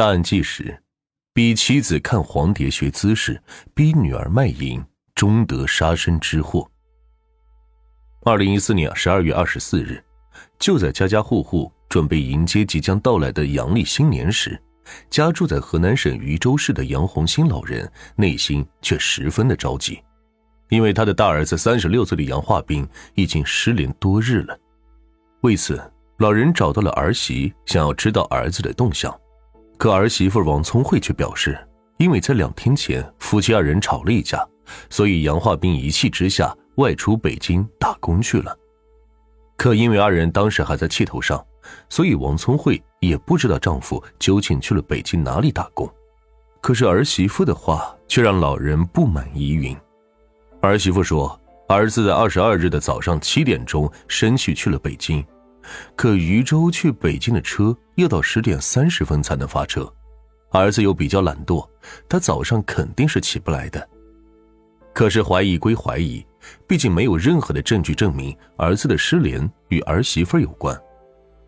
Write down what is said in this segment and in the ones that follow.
大案纪实：逼妻子看黄碟学姿势，逼女儿卖淫，终得杀身之祸。二零一四年十二月二十四日，就在家家户户准备迎接即将到来的阳历新年时，家住在河南省禹州市的杨红新老人内心却十分的着急，因为他的大儿子三十六岁的杨化斌已经失联多日了。为此，老人找到了儿媳，想要知道儿子的动向。可儿媳妇王聪慧却表示，因为在两天前夫妻二人吵了一架，所以杨化斌一气之下。外出北京打工去了，可因为二人当时还在气头上，所以王聪慧也不知道丈夫究竟去了北京哪里打工。可是儿媳妇的话却让老人不满疑云。儿媳妇说，儿子在二十二日的早上七点钟申去去了北京，可禹州去北京的车要到十点三十分才能发车，儿子又比较懒惰，他早上肯定是起不来的。可是怀疑归怀疑。毕竟没有任何的证据证明儿子的失联与儿媳妇有关，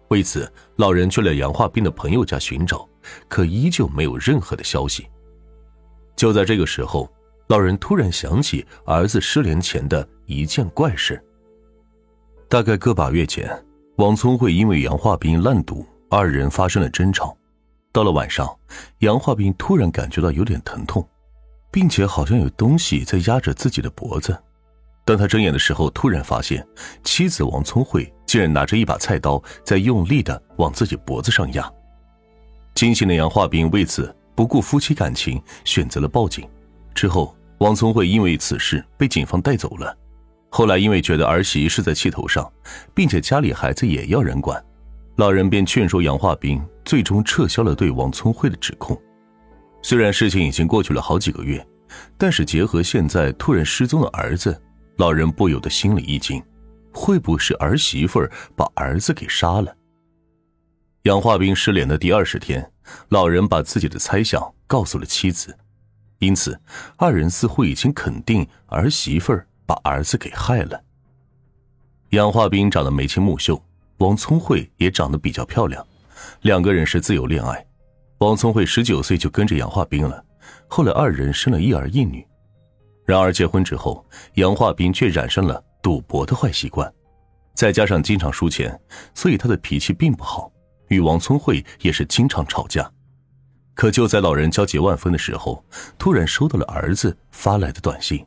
为此，老人去了杨化斌的朋友家寻找，可依旧没有任何的消息。就在这个时候，老人突然想起儿子失联前的一件怪事。大概个把月前，王聪慧因为杨化斌烂赌，二人发生了争吵。到了晚上，杨化斌突然感觉到有点疼痛，并且好像有东西在压着自己的脖子。当他睁眼的时候，突然发现妻子王聪慧竟然拿着一把菜刀在用力的往自己脖子上压。惊醒的杨化斌为此不顾夫妻感情，选择了报警。之后，王聪慧因为此事被警方带走了。后来，因为觉得儿媳是在气头上，并且家里孩子也要人管，老人便劝说杨化斌，最终撤销了对王聪慧的指控。虽然事情已经过去了好几个月，但是结合现在突然失踪的儿子。老人不由得心里一惊，会不会是儿媳妇把儿子给杀了？杨化斌失联的第二十天，老人把自己的猜想告诉了妻子，因此二人似乎已经肯定儿媳妇把儿子给害了。杨化斌长得眉清目秀，王聪慧也长得比较漂亮，两个人是自由恋爱。王聪慧十九岁就跟着杨化斌了，后来二人生了一儿一女。然而结婚之后，杨化斌却染上了赌博的坏习惯，再加上经常输钱，所以他的脾气并不好，与王聪慧也是经常吵架。可就在老人焦急万分的时候，突然收到了儿子发来的短信，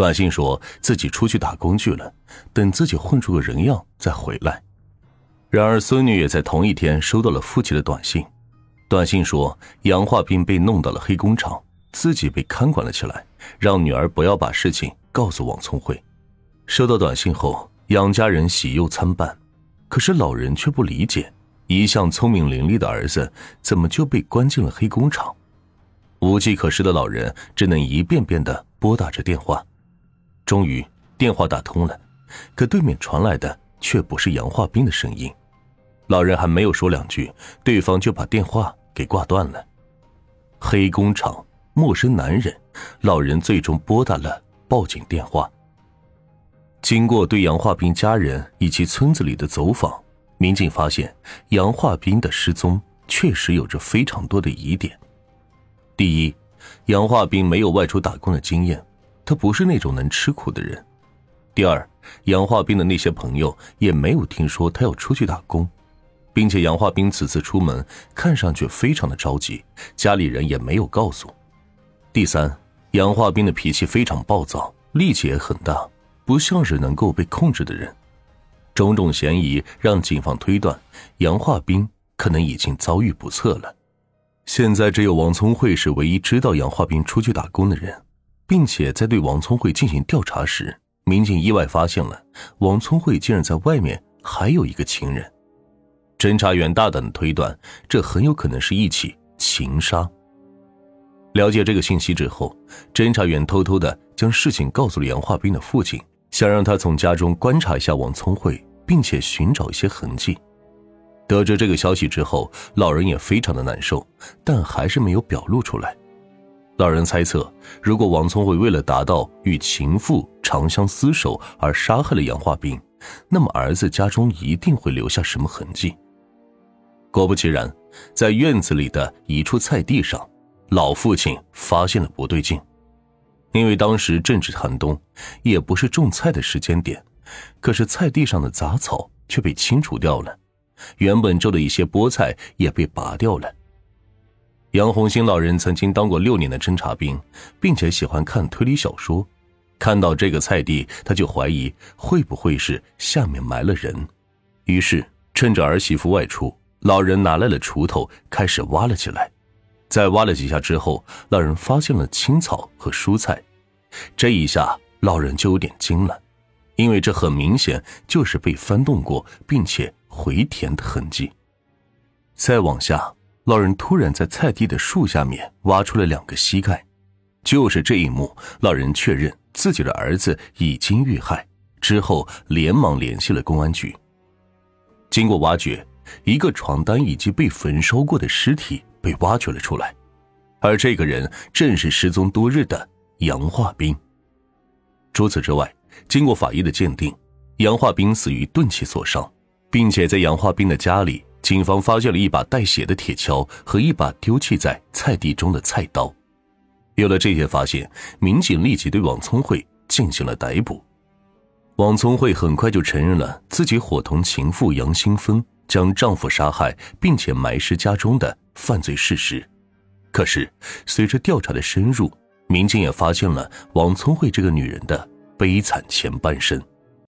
短信说自己出去打工去了，等自己混出个人样再回来。然而孙女也在同一天收到了父亲的短信，短信说杨化斌被弄到了黑工厂。自己被看管了起来，让女儿不要把事情告诉王聪慧。收到短信后，杨家人喜忧参半，可是老人却不理解，一向聪明伶俐的儿子怎么就被关进了黑工厂？无计可施的老人只能一遍遍的拨打着电话。终于电话打通了，可对面传来的却不是杨化斌的声音。老人还没有说两句，对方就把电话给挂断了。黑工厂。陌生男人，老人最终拨打了报警电话。经过对杨化斌家人以及村子里的走访，民警发现杨化斌的失踪确实有着非常多的疑点。第一，杨化斌没有外出打工的经验，他不是那种能吃苦的人。第二，杨化斌的那些朋友也没有听说他要出去打工，并且杨化斌此次出门看上去非常的着急，家里人也没有告诉。第三，杨化斌的脾气非常暴躁，力气也很大，不像是能够被控制的人。种种嫌疑让警方推断，杨化斌可能已经遭遇不测了。现在只有王聪慧是唯一知道杨化斌出去打工的人，并且在对王聪慧进行调查时，民警意外发现了王聪慧竟然在外面还有一个情人。侦查员大胆的推断，这很有可能是一起情杀。了解这个信息之后，侦查员偷偷的将事情告诉了杨化斌的父亲，想让他从家中观察一下王聪慧，并且寻找一些痕迹。得知这个消息之后，老人也非常的难受，但还是没有表露出来。老人猜测，如果王聪慧为了达到与情妇长相厮守而杀害了杨化斌，那么儿子家中一定会留下什么痕迹。果不其然，在院子里的一处菜地上，老父亲发现了不对劲。因为当时正值寒冬，也不是种菜的时间点，可是菜地上的杂草却被清除掉了，原本种的一些菠菜也被拔掉了。杨红星老人曾经当过六年的侦察兵，并且喜欢看推理小说。看到这个菜地，他就怀疑会不会是下面埋了人。于是趁着儿媳妇外出，老人拿来了锄头，开始挖了起来。在挖了几下之后，老人发现了青草和蔬菜。这一下，老人就有点惊了，因为这很明显就是被翻动过并且回填的痕迹。再往下。老人突然在菜地的树下面挖出了两个膝盖，就是这一幕，老人确认自己的儿子已经遇害，之后连忙联系了公安局。经过挖掘，一个床单以及被焚烧过的尸体被挖掘了出来，而这个人正是失踪多日的杨化兵。除此之外，经过法医的鉴定，杨化兵死于钝器所伤，并且在杨化兵的家里。警方发现了一把带血的铁锹和一把丢弃在菜地中的菜刀。有了这些发现，民警立即对王聪慧进行了逮捕。王聪慧很快就承认了自己伙同情妇杨新芬将丈夫杀害并且埋尸家中的犯罪事实。可是，随着调查的深入，民警也发现了王聪慧这个女人的悲惨前半生。